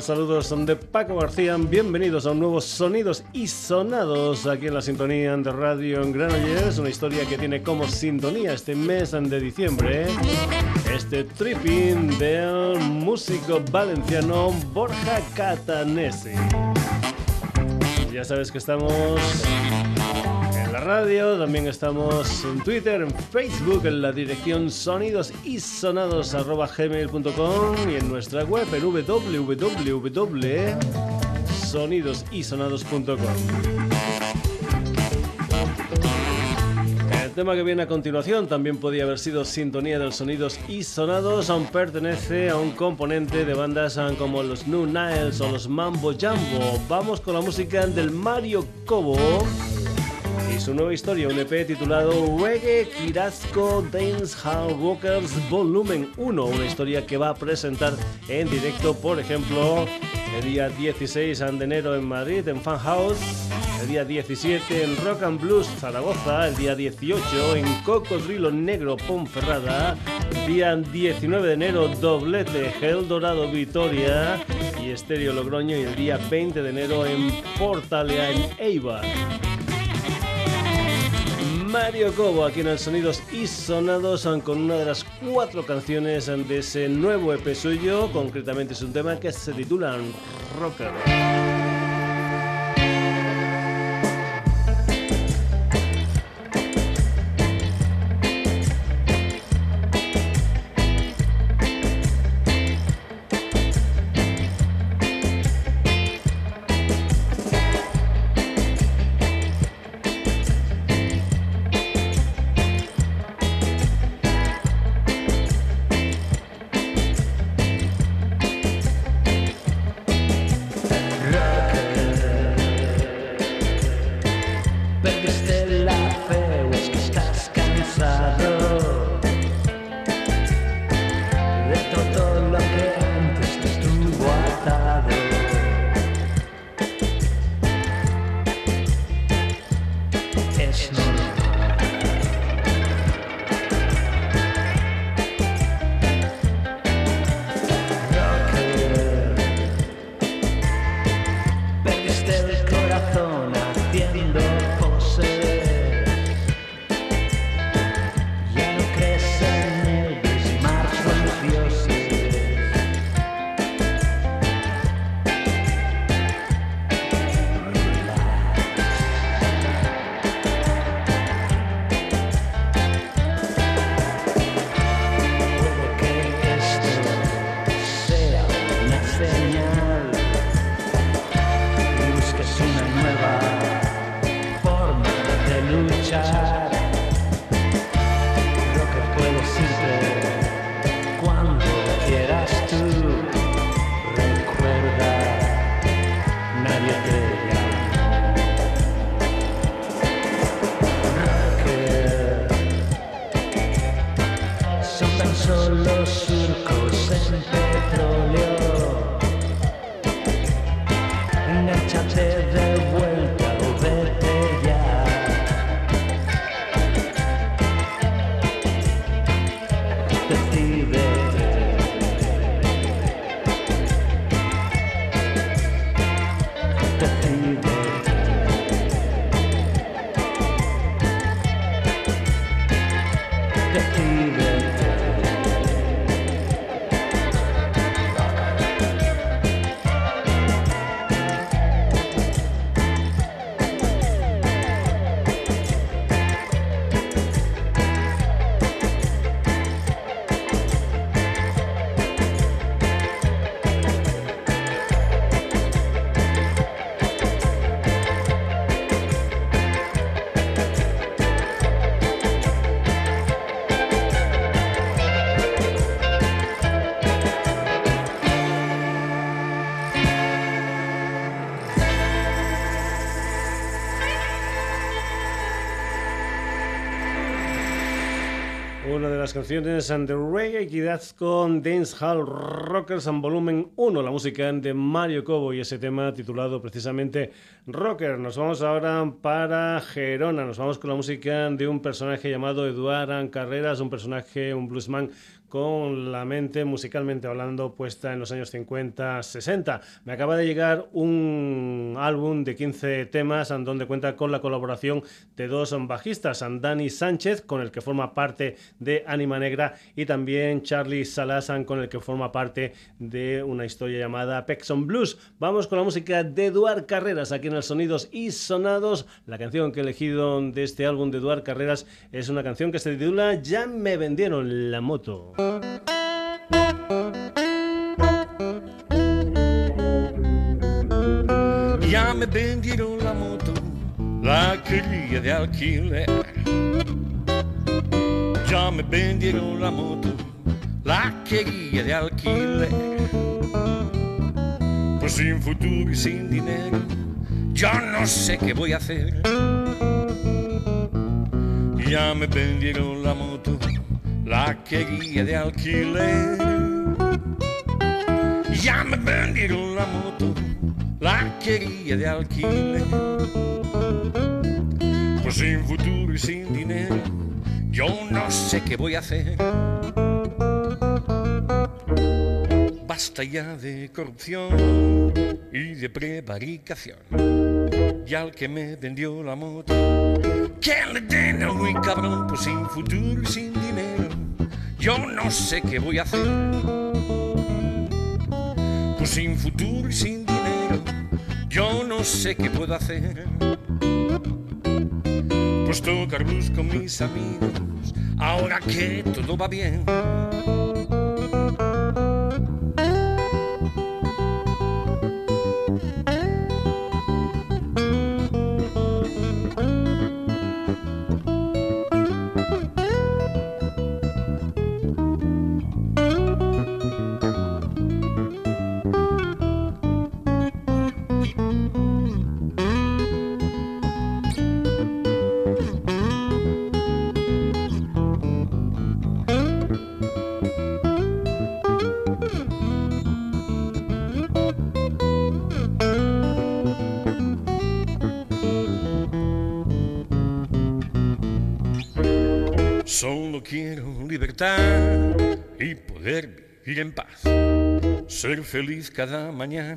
Saludos, son de Paco García. Bienvenidos a un nuevo Sonidos y Sonados aquí en la sintonía de Radio en Granollers. Una historia que tiene como sintonía este mes de diciembre. Este tripping del músico valenciano Borja Catanesi. Ya sabes que estamos también estamos en Twitter, en Facebook, en la dirección sonidosisonados.gmail.com y en nuestra web en www.sonidosisonados.com. El tema que viene a continuación también podía haber sido sintonía de los sonidos y sonados, aún pertenece a un componente de bandas como los New Niles o los Mambo Jambo. Vamos con la música del Mario Cobo su nueva historia, un EP titulado Reggae Kirasco Dance Hall Rockers Volumen 1, una historia que va a presentar en directo, por ejemplo, el día 16 de enero en Madrid, en Fan House, el día 17 en Rock and Blues Zaragoza, el día 18 en Cocodrilo Negro Ponferrada, día 19 de enero Doblete Gel Dorado Vitoria y Estéreo Logroño y el día 20 de enero en Portalea en Eibar. Mario Cobo aquí en el Sonidos y Sonados con una de las cuatro canciones de ese nuevo EP suyo, concretamente es un tema que se titula Rocker. Las canciones and the Reggae Kids con Dance Hall Rockers en volumen 1, la música de Mario Cobo y ese tema titulado precisamente Rocker. Nos vamos ahora para Gerona, nos vamos con la música de un personaje llamado Eduard Carreras, un personaje, un bluesman con la mente musicalmente hablando puesta en los años 50-60. Me acaba de llegar un álbum de 15 temas donde cuenta con la colaboración de dos bajistas, Dani Sánchez, con el que forma parte de Anima Negra, y también Charlie Salasan, con el que forma parte de una historia llamada Pexon Blues. Vamos con la música de Eduard Carreras aquí en el Sonidos y Sonados. La canción que he elegido de este álbum de Eduard Carreras es una canción que se titula Ya me vendieron la moto. Ya me vendieron la moto, la quería de alquiler. Ya me vendieron la moto, la quería de alquiler. Pues sin futuro y sin dinero, yo no sé qué voy a hacer. Ya me vendieron la moto la quería de alquiler. Ya me vendieron la moto, la quería de alquiler. Pues sin futuro y sin dinero, yo no sé qué voy a hacer. Basta ya de corrupción y de prevaricación. Y al que me vendió la moto, que le den a muy cabrón, pues sin futuro y sin dinero yo no sé qué voy a hacer. Pues sin futuro y sin dinero, yo no sé qué puedo hacer. Pues tocar blues con mis amigos, ahora que todo va bien. Poder vivir en paz, ser feliz cada mañana.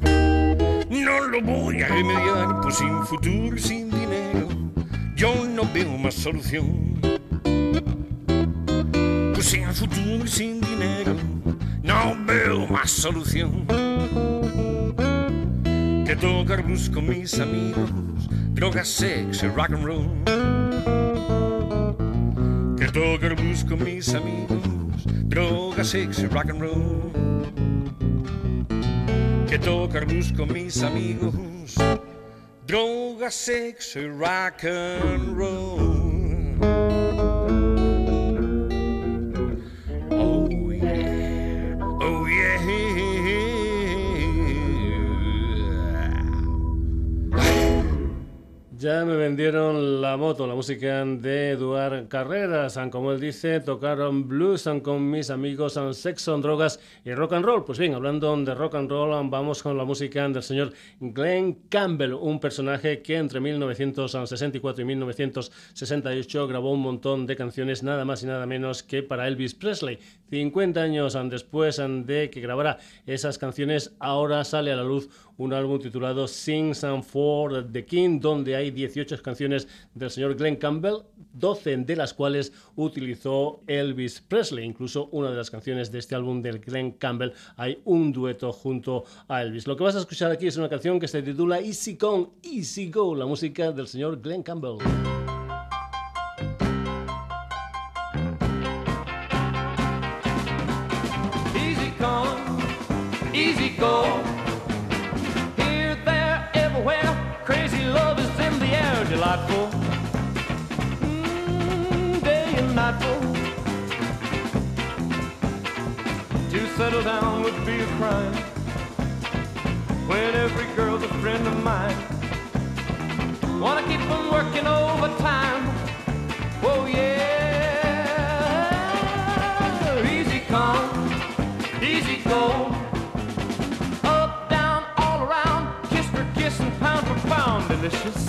No lo voy a remediar, pues sin futuro sin dinero, yo no veo más solución. Pues sin futuro sin dinero, no veo más solución. Que tocar blues con mis amigos, drogas, sexo, rock and roll tocar blues con mis amigos, droga, sexo, rock and roll. Que tocar blues con mis amigos, droga, sexo, rock and roll. Ya me vendieron la moto, la música de Carreras. Como él dice, tocaron blues con mis amigos, sexo, drogas y rock and roll. Pues bien, hablando de rock and roll, vamos con la música del señor Glenn Campbell, un personaje que entre 1964 y 1968 grabó un montón de canciones, nada más y nada menos que para Elvis Presley. 50 años después de que grabara esas canciones, ahora sale a la luz un álbum titulado Sings and for the King, donde hay 18 canciones del señor Glenn Campbell, 12 de las cuales utilizó Elvis Presley. Incluso una de las canciones de este álbum del Glenn Campbell hay un dueto junto a Elvis. Lo que vas a escuchar aquí es una canción que se titula Easy Come, Easy Go, la música del señor Glenn Campbell. settle down would be a crime. When every girl's a friend of mine. Wanna keep them working overtime. Oh yeah. Easy come, easy go. Up, down, all around. Kiss for kiss and pound for pound. Delicious.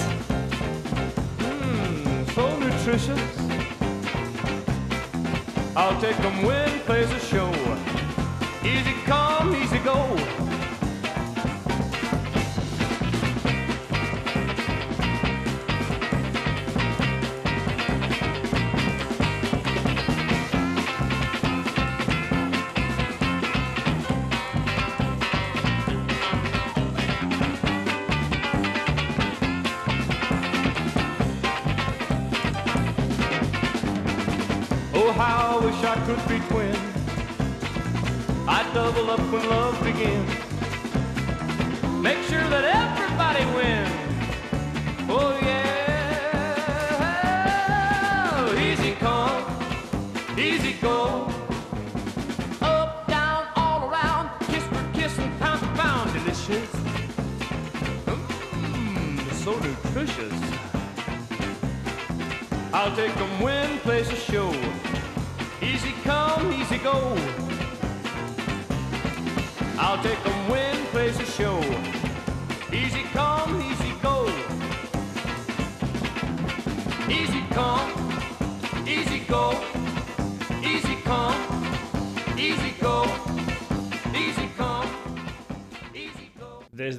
Mmm, so nutritious. I'll take them when plays a show. Easy come, easy go. Up when love begins.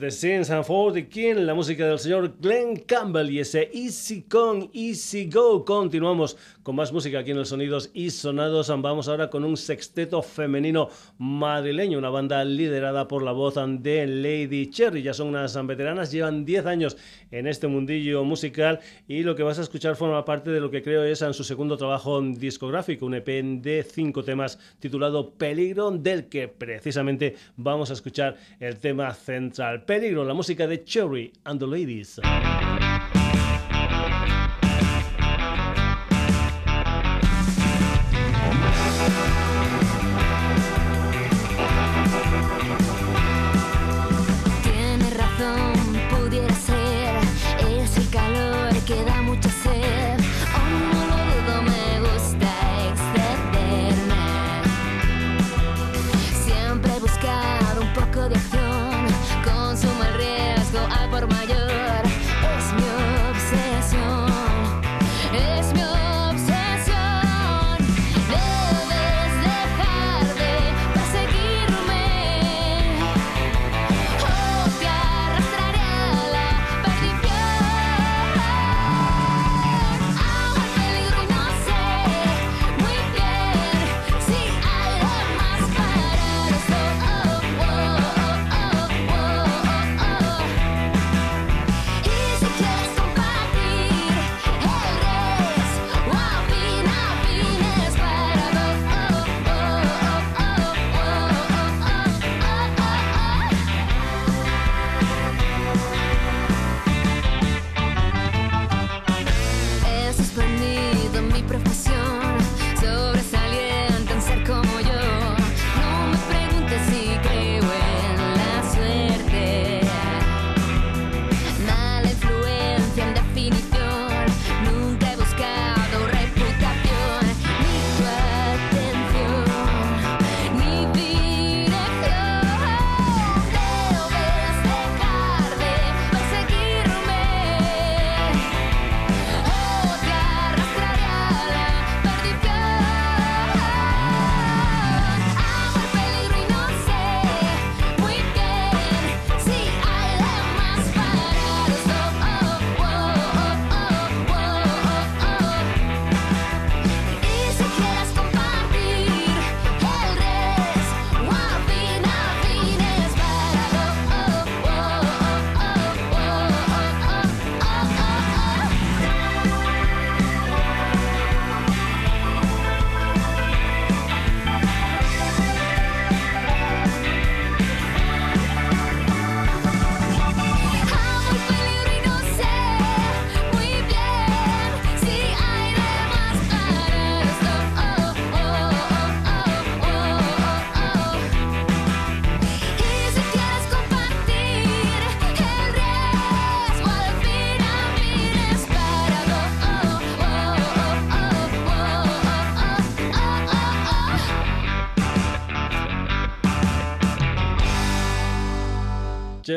Desde Sins and Forty King, la música del señor Glenn Campbell y ese Easy Come, Easy Go. Continuamos con más música aquí en los Sonidos y Sonados. Vamos ahora con un sexteto femenino madrileño, una banda liderada por la voz de Lady Cherry. Ya son unas veteranas, llevan 10 años en este mundillo musical y lo que vas a escuchar forma parte de lo que creo es en su segundo trabajo discográfico, un EP de 5 temas titulado Peligro, del que precisamente vamos a escuchar el tema central. Peligro, la música de Cherry and the Ladies.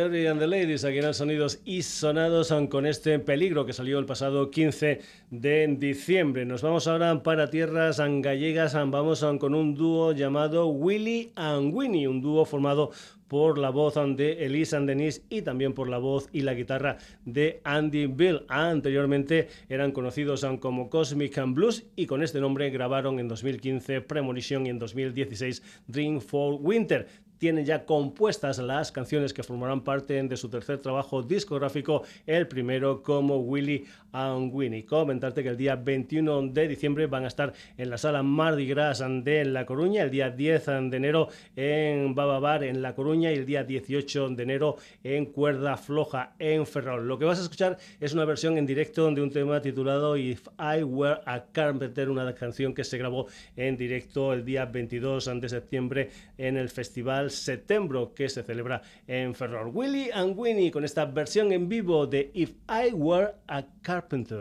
Jerry and the Ladies, aquí en Sonidos y Sonados con este peligro que salió el pasado 15 de diciembre. Nos vamos ahora para tierras gallegas, vamos con un dúo llamado Willy and Winnie, un dúo formado por la voz de Elisa Denise y también por la voz y la guitarra de Andy Bill. Anteriormente eran conocidos como Cosmic and Blues y con este nombre grabaron en 2015 Premonition y en 2016 Dream for Winter tienen ya compuestas las canciones que formarán parte de su tercer trabajo discográfico, el primero como Willy and Winnie. Comentarte que el día 21 de diciembre van a estar en la sala Mardi Gras de La Coruña, el día 10 de enero en Baba Bar en La Coruña y el día 18 de enero en Cuerda Floja en Ferrol. Lo que vas a escuchar es una versión en directo de un tema titulado If I Were a Carpenter, una canción que se grabó en directo el día 22 de septiembre en el festival Septiembre que se celebra en Ferrol. Willy and Winnie con esta versión en vivo de If I Were a Carpenter.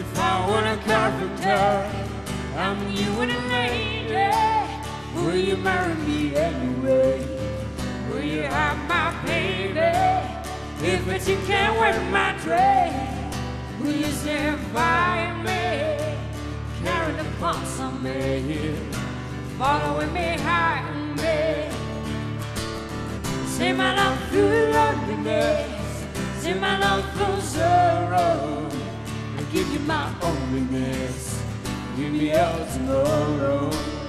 If I were a carpenter and you were a lady, will you marry me anyway? Will you have my baby? If it's you can't wear my dress, will you stand by me? Carrying the pulse on me, following me hiding me. Say my love through loneliness, say my love through sorrow give you my onlyness. Give me out tomorrow.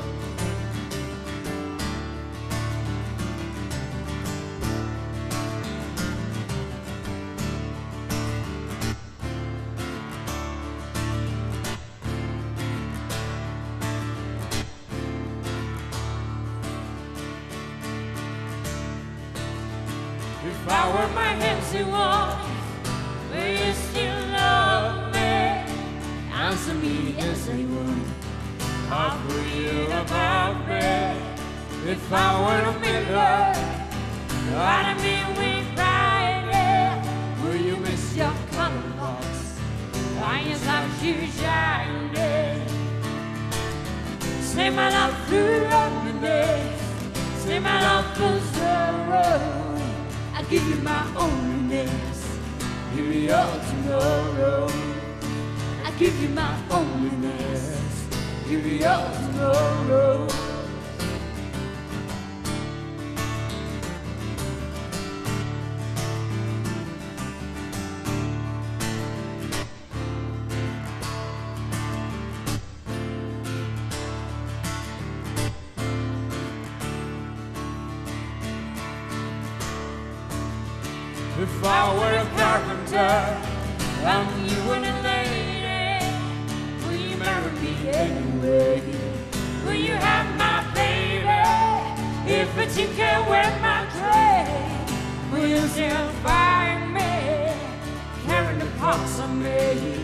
Parts of me,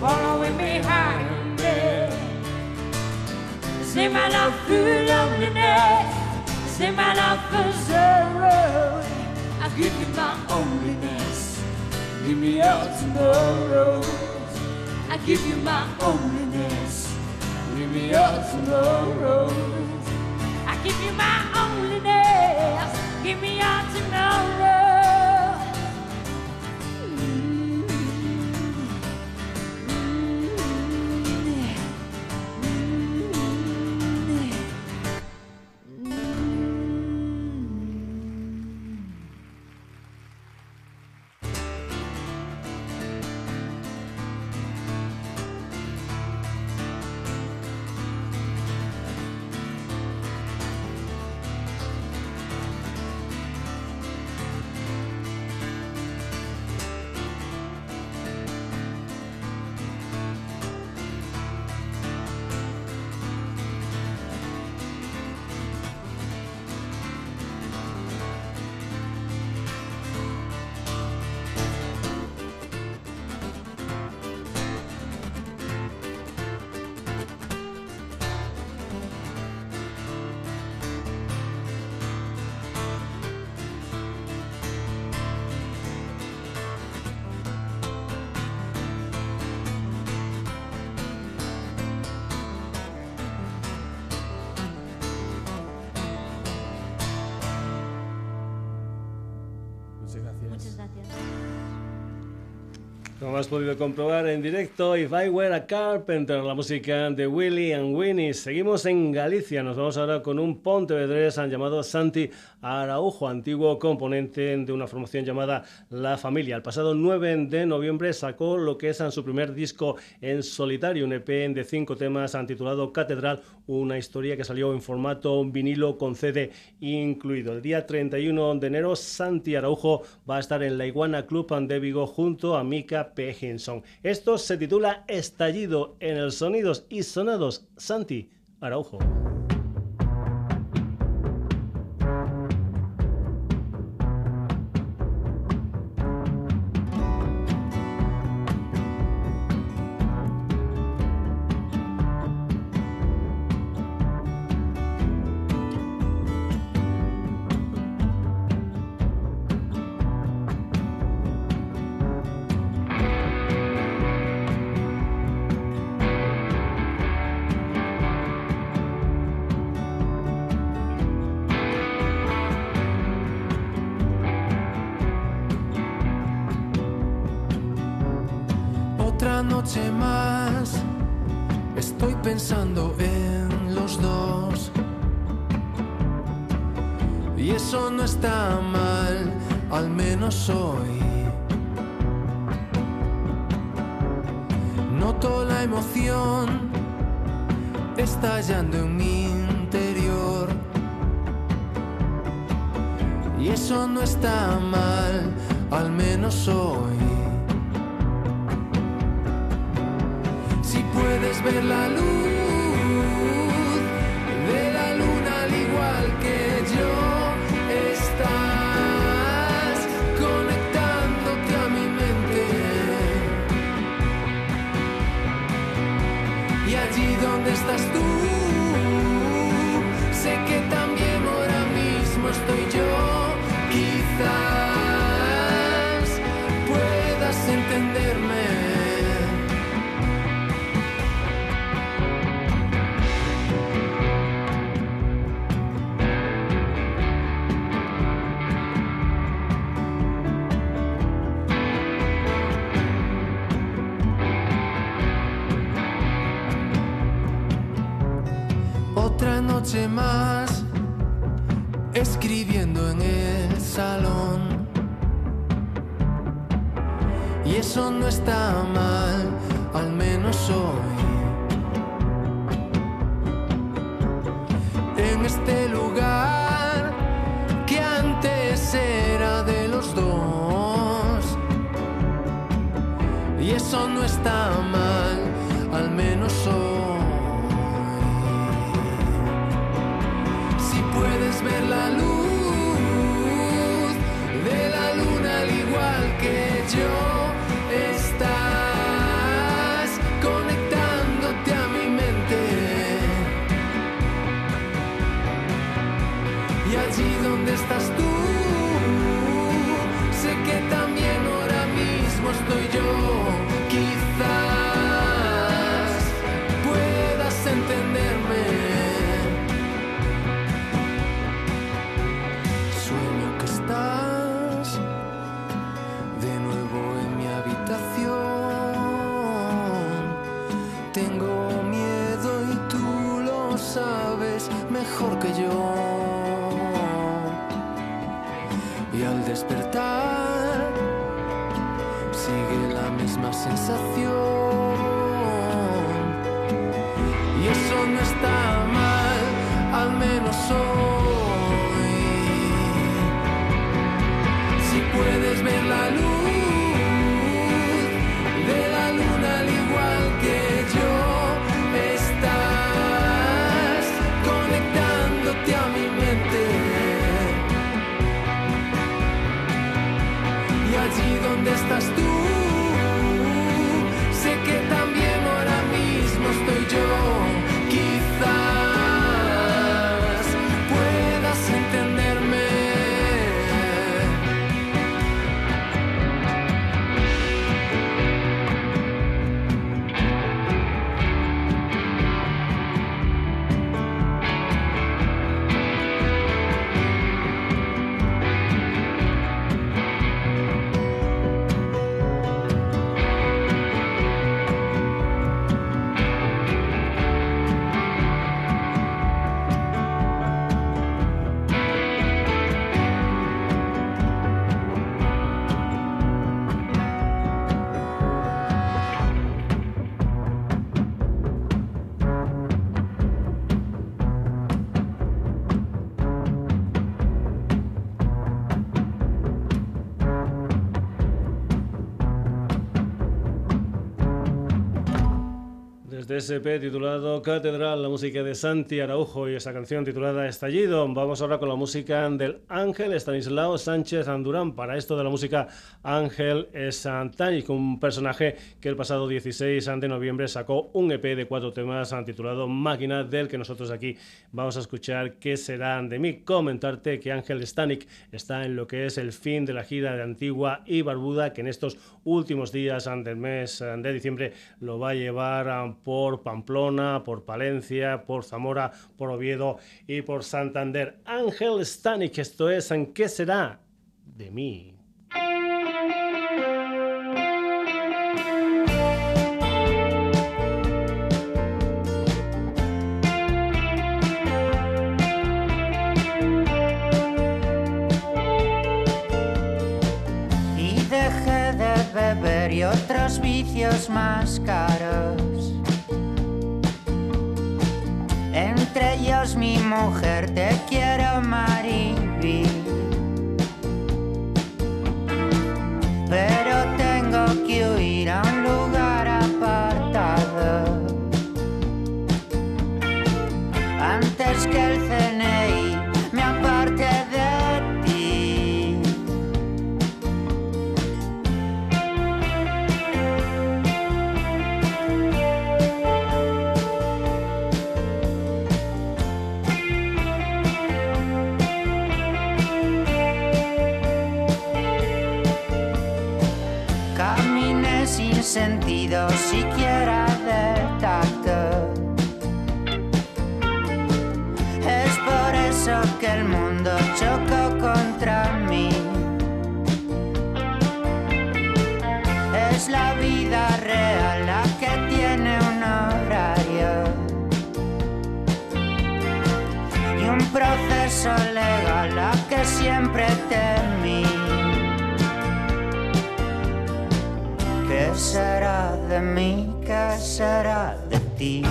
following me high and bed? Say my love through loneliness, say my love for sorrow. I give you my onlyness. Give me out tomorrow. I give you my onlyness. Give me out tomorrow. I give you my onlyness. Give me out tomorrow. Comprobar en directo, If I Were a Carpenter, la música de Willy and Winnie. Seguimos en Galicia, nos vamos ahora con un pontevedrés llamado Santi Araujo, antiguo componente de una formación llamada La Familia. El pasado 9 de noviembre sacó lo que es su primer disco en solitario, un EP de cinco temas titulado Catedral, una historia que salió en formato vinilo con CD incluido. El día 31 de enero, Santi Araujo va a estar en la Iguana Club de Vigo junto a Mika Esto se titula Estallido en el Sonidos y Sonados Santi Araujo. Eso no está Desde ese EP titulado Catedral, la música de Santi Araujo y esa canción titulada Estallido. Vamos ahora con la música del Ángel Estanislao Sánchez Andurán. Para esto de la música Ángel es un personaje que el pasado 16 de noviembre sacó un EP de cuatro temas titulado Máquina, del que nosotros aquí vamos a escuchar qué será de mí. Comentarte que Ángel Stanik está en lo que es el fin de la gira de Antigua y Barbuda, que en estos últimos días del mes de diciembre lo va a llevar por Pamplona, por Palencia, por Zamora, por Oviedo y por Santander. Ángel Stanik, esto es ¿En qué será de mí? Y dejé de beber y otros vicios más caros mujer, te quiero Mariby. Un proceso legal la que siempre temí. ¿Qué será de mí? ¿Qué será de ti?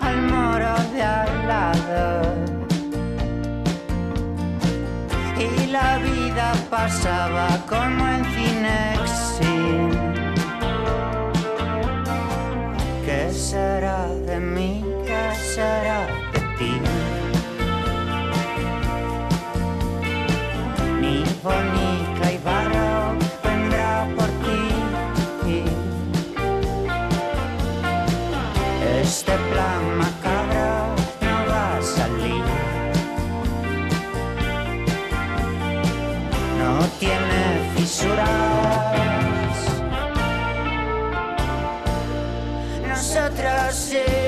Al moro de al lado. Y la vida pasaba como en Cinexin. ¿Qué será de mí? ¿Qué será tiene fisuras. nosotros sí.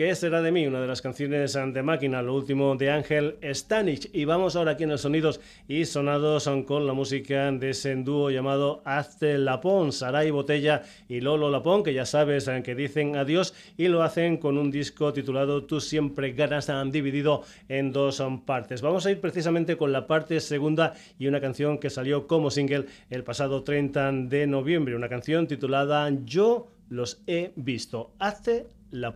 ¿Qué será de mí? Una de las canciones de máquina, lo último de Ángel Stanich. Y vamos ahora aquí en los sonidos y sonados con la música de ese dúo llamado Hazte Lapón, Saray Botella y Lolo Lapón, que ya sabes que dicen adiós y lo hacen con un disco titulado Tú siempre ganas, han dividido en dos partes. Vamos a ir precisamente con la parte segunda y una canción que salió como single el pasado 30 de noviembre, una canción titulada Yo los he visto. Hace la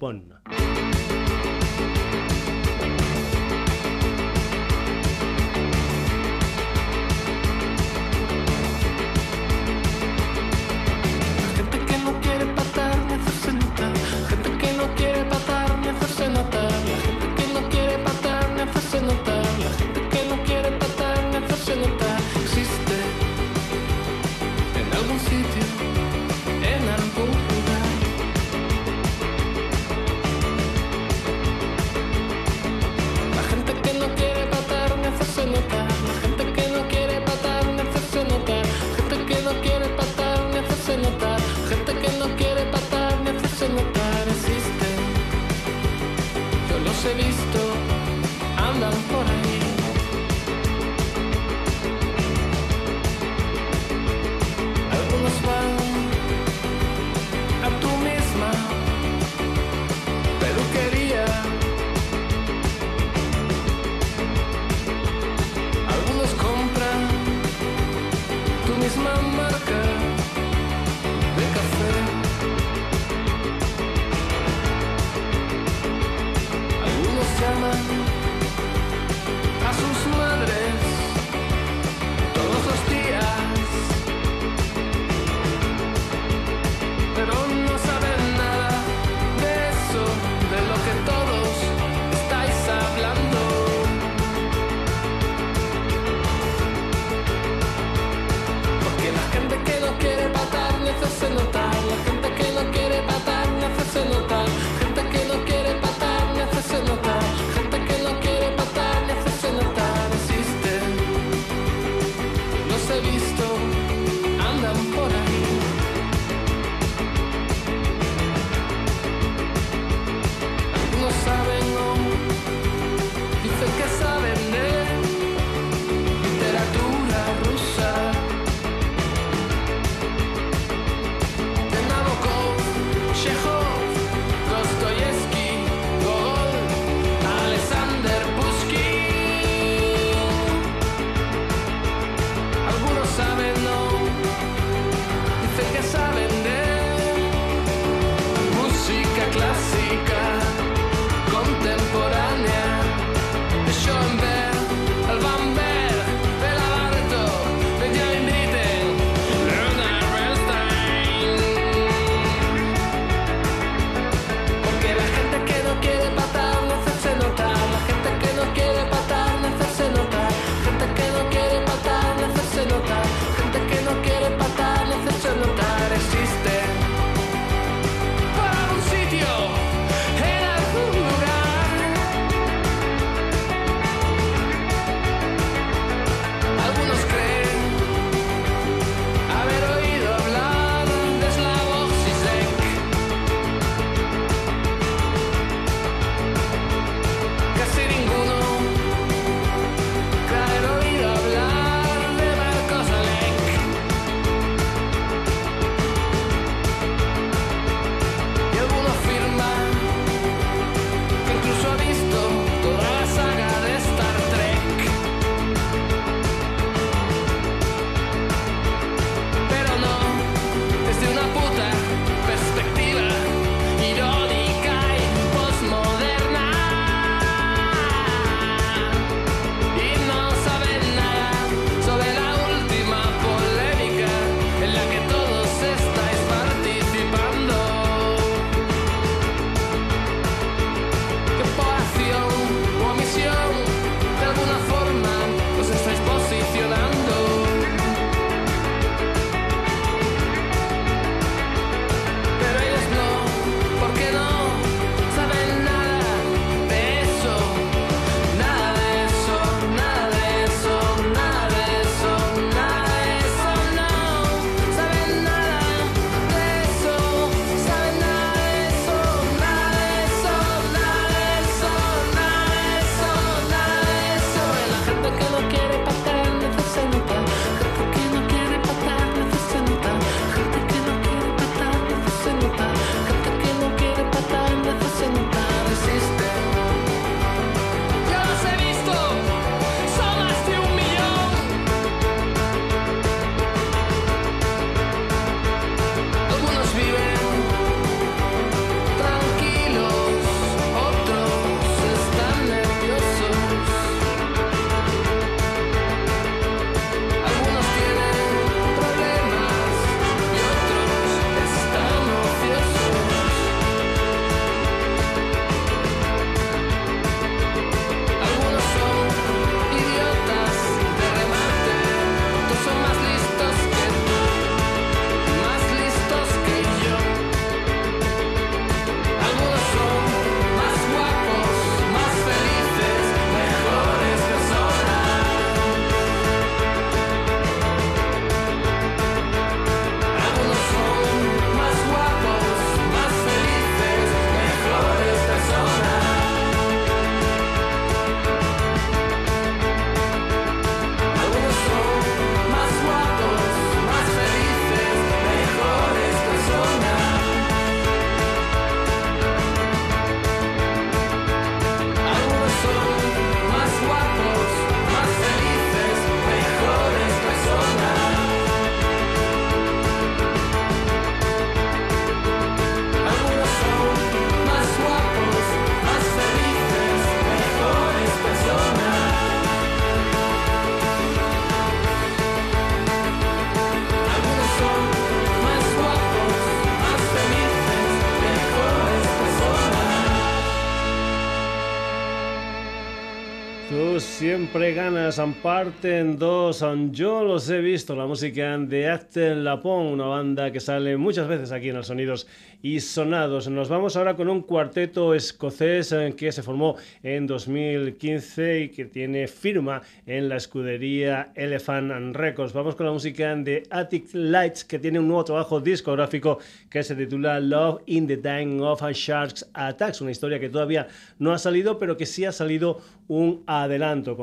siempre ganas, parte en dos. Yo los he visto, la música de Actel Lapón, una banda que sale muchas veces aquí en los sonidos y sonados. Nos vamos ahora con un cuarteto escocés eh, que se formó en 2015 y que tiene firma en la escudería Elephant Records. Vamos con la música de Attic Lights que tiene un nuevo trabajo discográfico que se titula Love in the Time of Sharks Attacks, una historia que todavía no ha salido pero que sí ha salido un adelanto,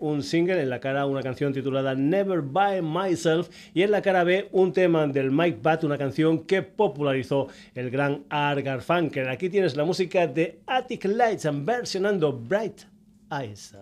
un single en la cara una canción titulada Never By Myself y en la cara B un tema del Mike Bat, una canción que popularizó el gran Art Garfunkel. Aquí tienes la música de Attic Lights versionando Bright Eyes.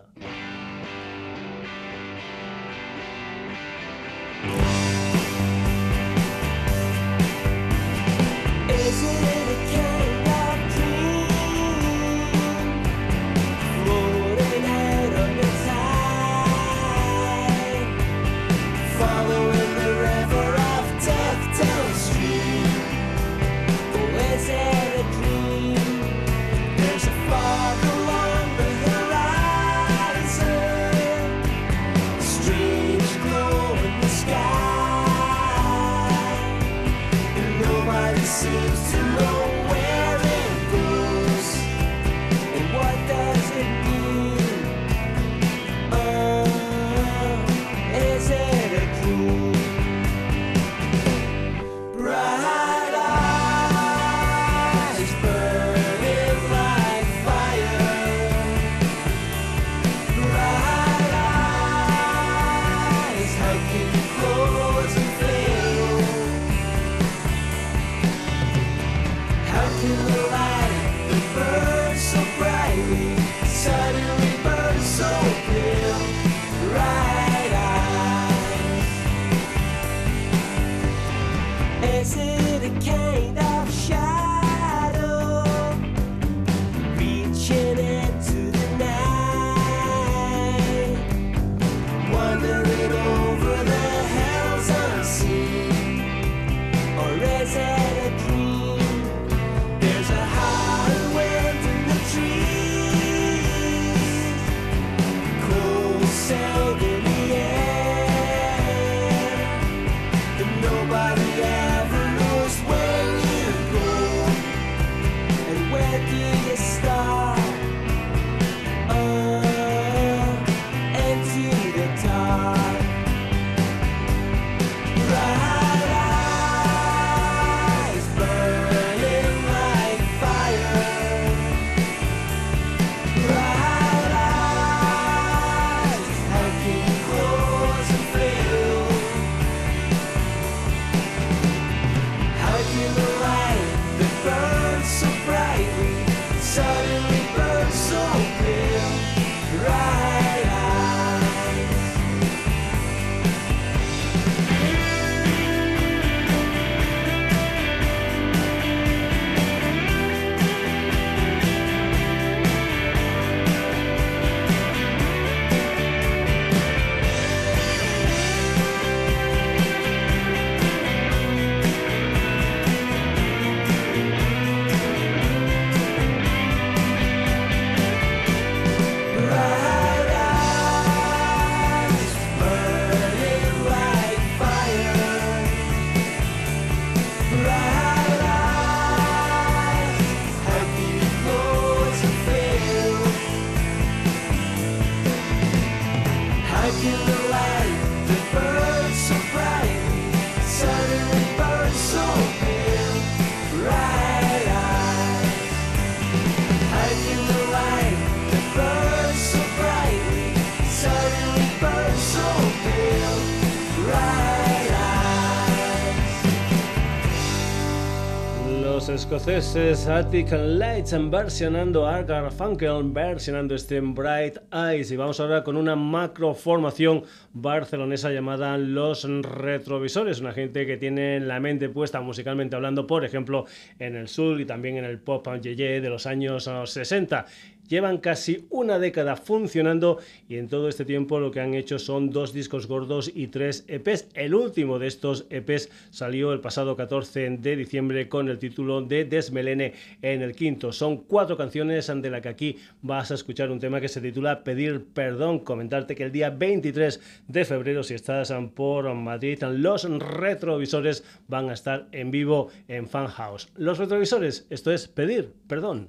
Escoceses Attic Lights versionando a Garfunkel, versionando este Bright Eyes. Y vamos ahora con una macro formación barcelonesa llamada Los Retrovisores, una gente que tiene la mente puesta musicalmente hablando, por ejemplo, en el sur y también en el pop yeye de los años 60. Llevan casi una década funcionando y en todo este tiempo lo que han hecho son dos discos gordos y tres EPs. El último de estos EPs salió el pasado 14 de diciembre con el título de Desmelene en el quinto. Son cuatro canciones de la que aquí vas a escuchar un tema que se titula Pedir Perdón. Comentarte que el día 23 de febrero, si estás por Madrid, los retrovisores van a estar en vivo en Fan House. Los retrovisores, esto es Pedir Perdón.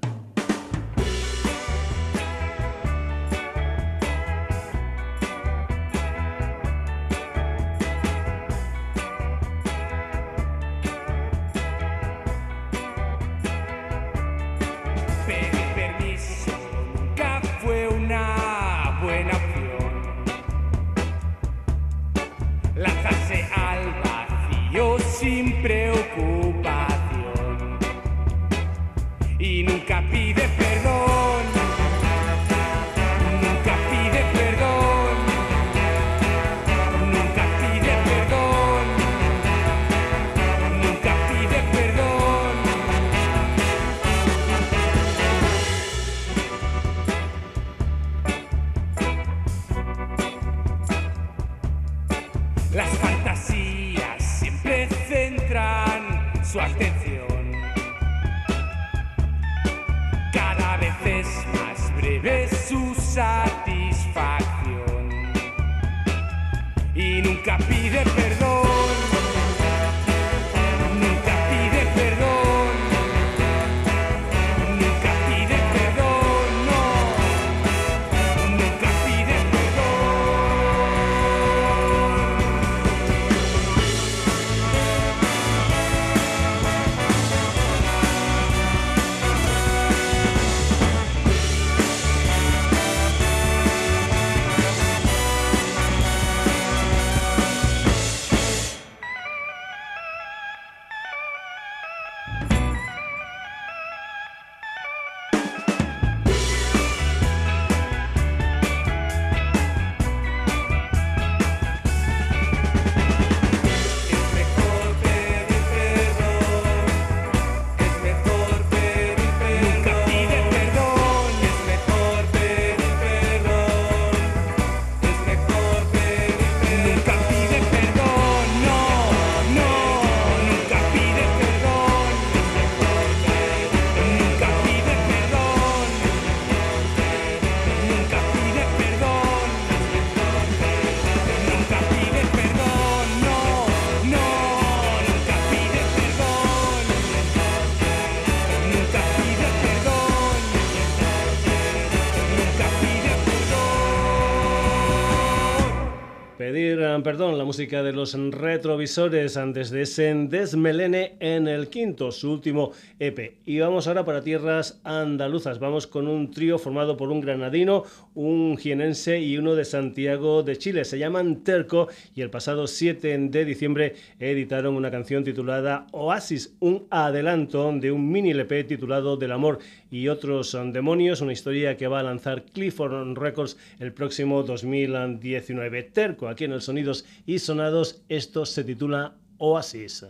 se preocupa. Perdón, la música de los retrovisores antes de ese Desmelene en el quinto, su último EP. Y vamos ahora para tierras andaluzas. Vamos con un trío formado por un granadino, un jienense y uno de Santiago de Chile. Se llaman Terco y el pasado 7 de diciembre editaron una canción titulada Oasis, un adelanto de un mini LP titulado Del amor y otros demonios, una historia que va a lanzar Clifford Records el próximo 2019. Terco, aquí en el Sonidos y Sonados, esto se titula Oasis.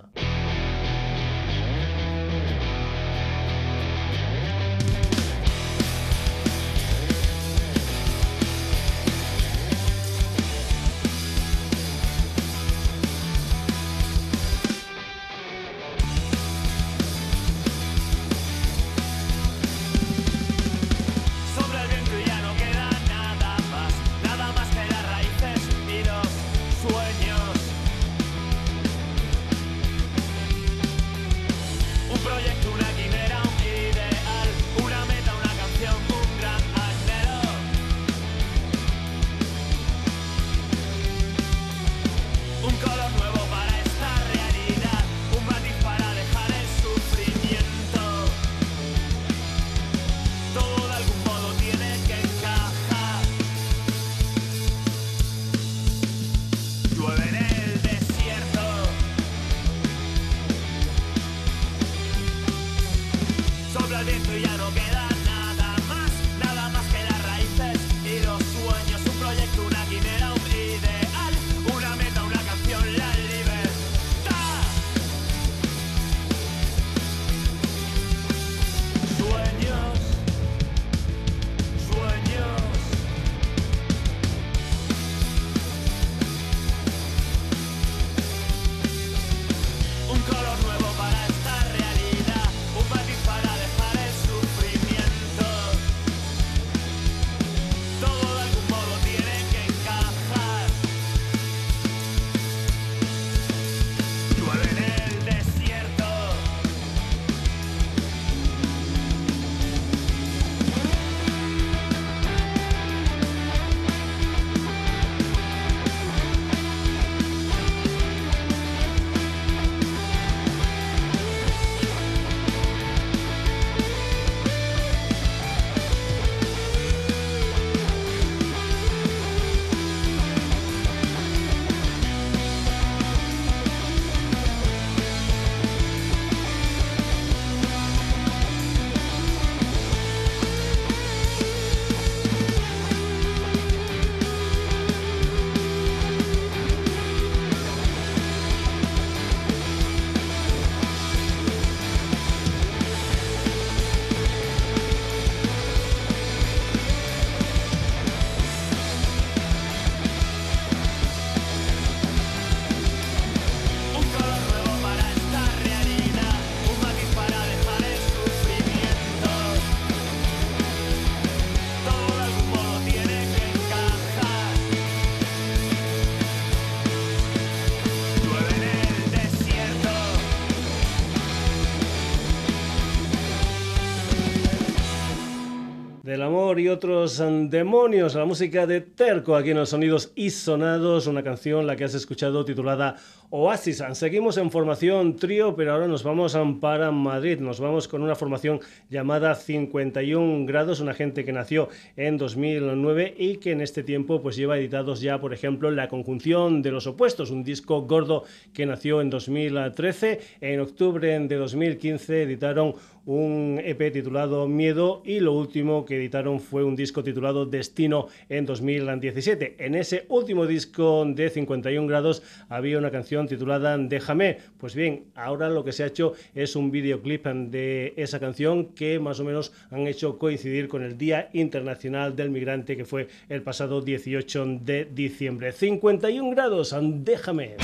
Y otros mm, demonios, la música de Terco aquí en los sonidos y sonados, una canción la que has escuchado titulada Oasis. Seguimos en formación trío, pero ahora nos vamos para Madrid. Nos vamos con una formación llamada 51 grados, una gente que nació en 2009 y que en este tiempo pues lleva editados ya, por ejemplo, La conjunción de los opuestos, un disco gordo que nació en 2013. En octubre de 2015 editaron un EP titulado Miedo y lo último que editaron fue un disco titulado Destino en 2017. En ese último disco de 51 grados había una canción titulada Déjame. Pues bien, ahora lo que se ha hecho es un videoclip de esa canción que más o menos han hecho coincidir con el Día Internacional del Migrante que fue el pasado 18 de diciembre. 51 grados, Déjame.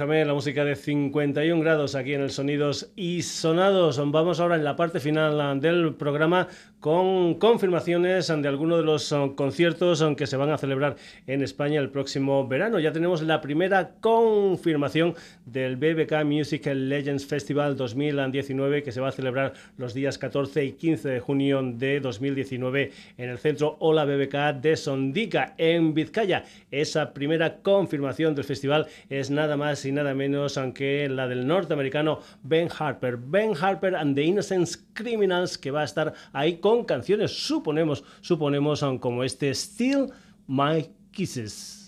La música de 51 grados aquí en el Sonidos y Sonados. Vamos ahora en la parte final del programa con confirmaciones de algunos de los uh, conciertos uh, que se van a celebrar en España el próximo verano. Ya tenemos la primera confirmación del BBK Music Legends Festival 2019 que se va a celebrar los días 14 y 15 de junio de 2019 en el centro Ola BBK de Sondica en Vizcaya. Esa primera confirmación del festival es nada más y nada menos aunque la del norteamericano Ben Harper. Ben Harper and the Innocent Criminals que va a estar ahí con canciones, suponemos, suponemos como este Still My Kisses.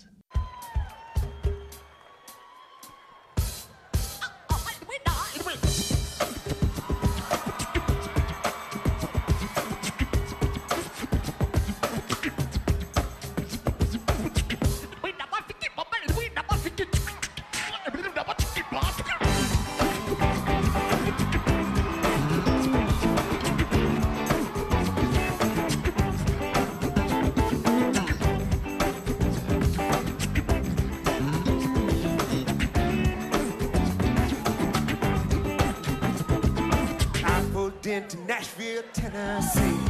Nashville, Tennessee.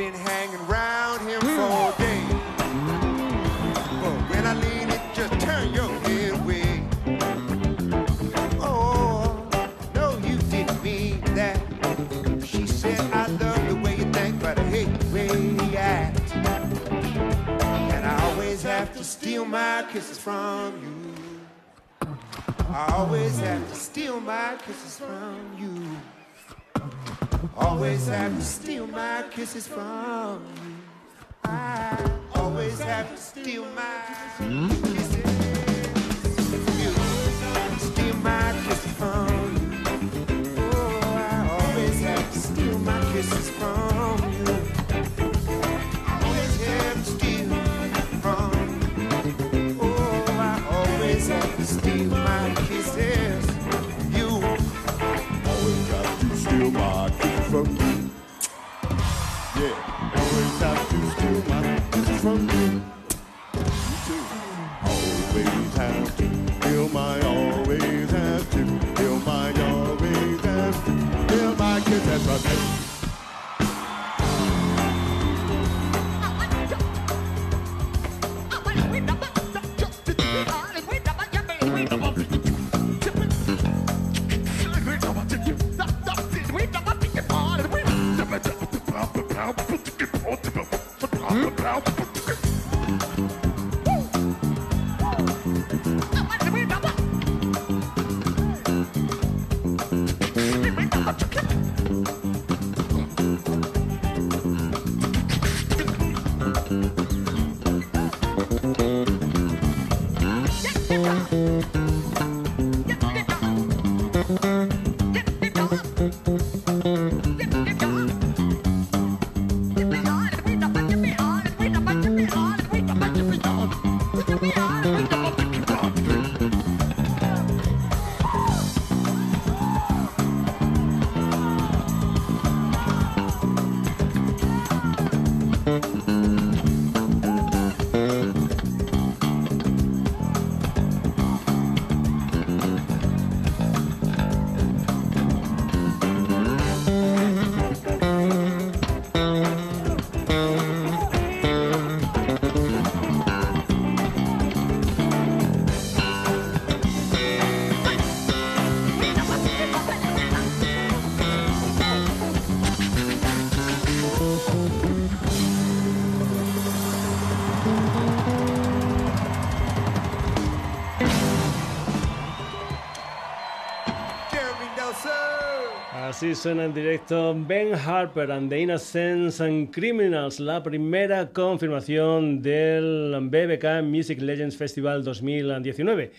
been hanging round him for hmm. days. But when I lean, it just turn your head away. Oh, no, you didn't mean that. She said, I love the way you think, but I hate the way you act. And I always have to steal my kisses from you. I always have to steal my kisses from you. Always have to steal my kisses from you. I always have to steal my kisses. You steal my kisses from you. Oh, I always have to steal my kisses from you. Have to steal my kisses from you. You too. Always have to steal my, out. Suena en directo Ben Harper and the Innocents and Criminals, la primera confirmación del BBK Music Legends Festival 2019.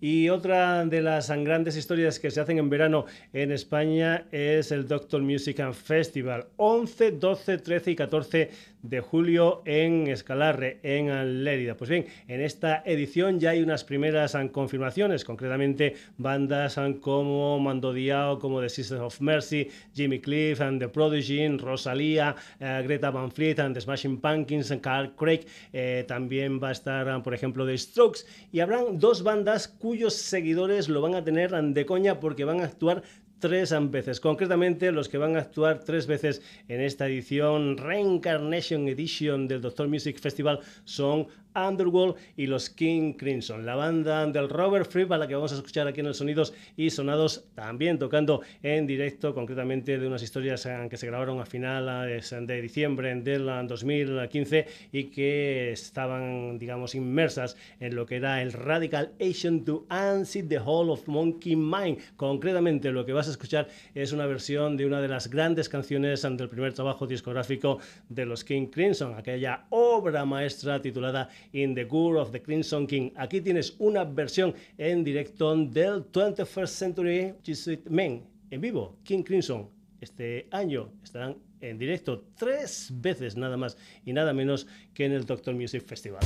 Y otra de las grandes historias que se hacen en verano en España es el Doctor Music Festival. 11, 12, 13 y 14 de julio en Escalarre, en Lérida. Pues bien, en esta edición ya hay unas primeras confirmaciones, concretamente bandas como Mando Diao, como The Sisters of Mercy, Jimmy Cliff and The Prodigy, Rosalía, eh, Greta Van Fleet and The Smashing Pumpkins, Carl Craig. Eh, también va a estar, por ejemplo, The Strokes. Y habrán dos bandas cuyos seguidores lo van a tener de coña porque van a actuar tres veces. Concretamente, los que van a actuar tres veces en esta edición Reincarnation Edition del Doctor Music Festival son Underworld y los King Crimson, la banda del Robert Fripp a la que vamos a escuchar aquí en los Sonidos y Sonados, también tocando en directo, concretamente de unas historias eh, que se grabaron a finales de diciembre del 2015 y que estaban, digamos, inmersas en lo que era el Radical Asian to Unseat the Hall of Monkey Mind. Concretamente, lo que vas a escuchar es una versión de una de las grandes canciones del primer trabajo discográfico de los King Crimson, aquella obra maestra titulada in the Gur of the Crimson King. Aquí tienes una versión en directo del 21st Century Jesuit Men en vivo, King Crimson. Este año estarán en directo tres veces nada más y nada menos que en el Doctor Music Festival.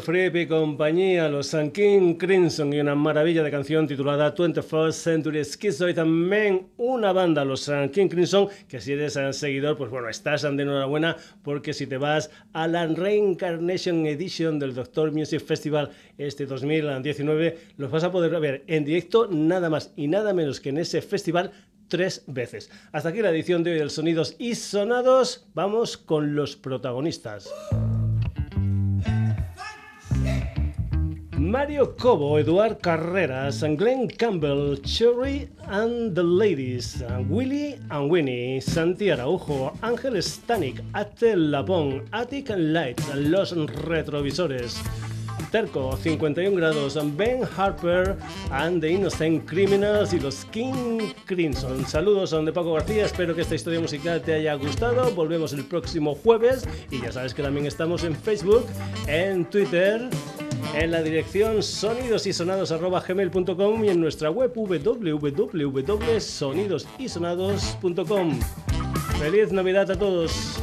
Fripp y compañía, los King Crimson y una maravilla de canción titulada 21st Century Schizoid. También una banda, los King Crimson, que si eres seguidor, pues bueno, estás de enhorabuena porque si te vas a la Reincarnation Edition del Doctor Music Festival este 2019, los vas a poder ver en directo nada más y nada menos que en ese festival tres veces. Hasta aquí la edición de hoy del Sonidos y Sonados. Vamos con los protagonistas. Mario Cobo, Eduard Carreras, Glenn Campbell, Cherry and the Ladies, Willy and Winnie, Santi Araujo, Ángel Stanik, Ate Lapón, Attic Lights, Los Retrovisores. Terco, 51 grados, Ben Harper and the Innocent Criminals y los King Crimson. Saludos a de Paco García, espero que esta historia musical te haya gustado. Volvemos el próximo jueves y ya sabes que también estamos en Facebook, en Twitter en la dirección sonidosysonados.gmail.com y en nuestra web www.sonidosysonados.com. ¡Feliz Navidad a todos!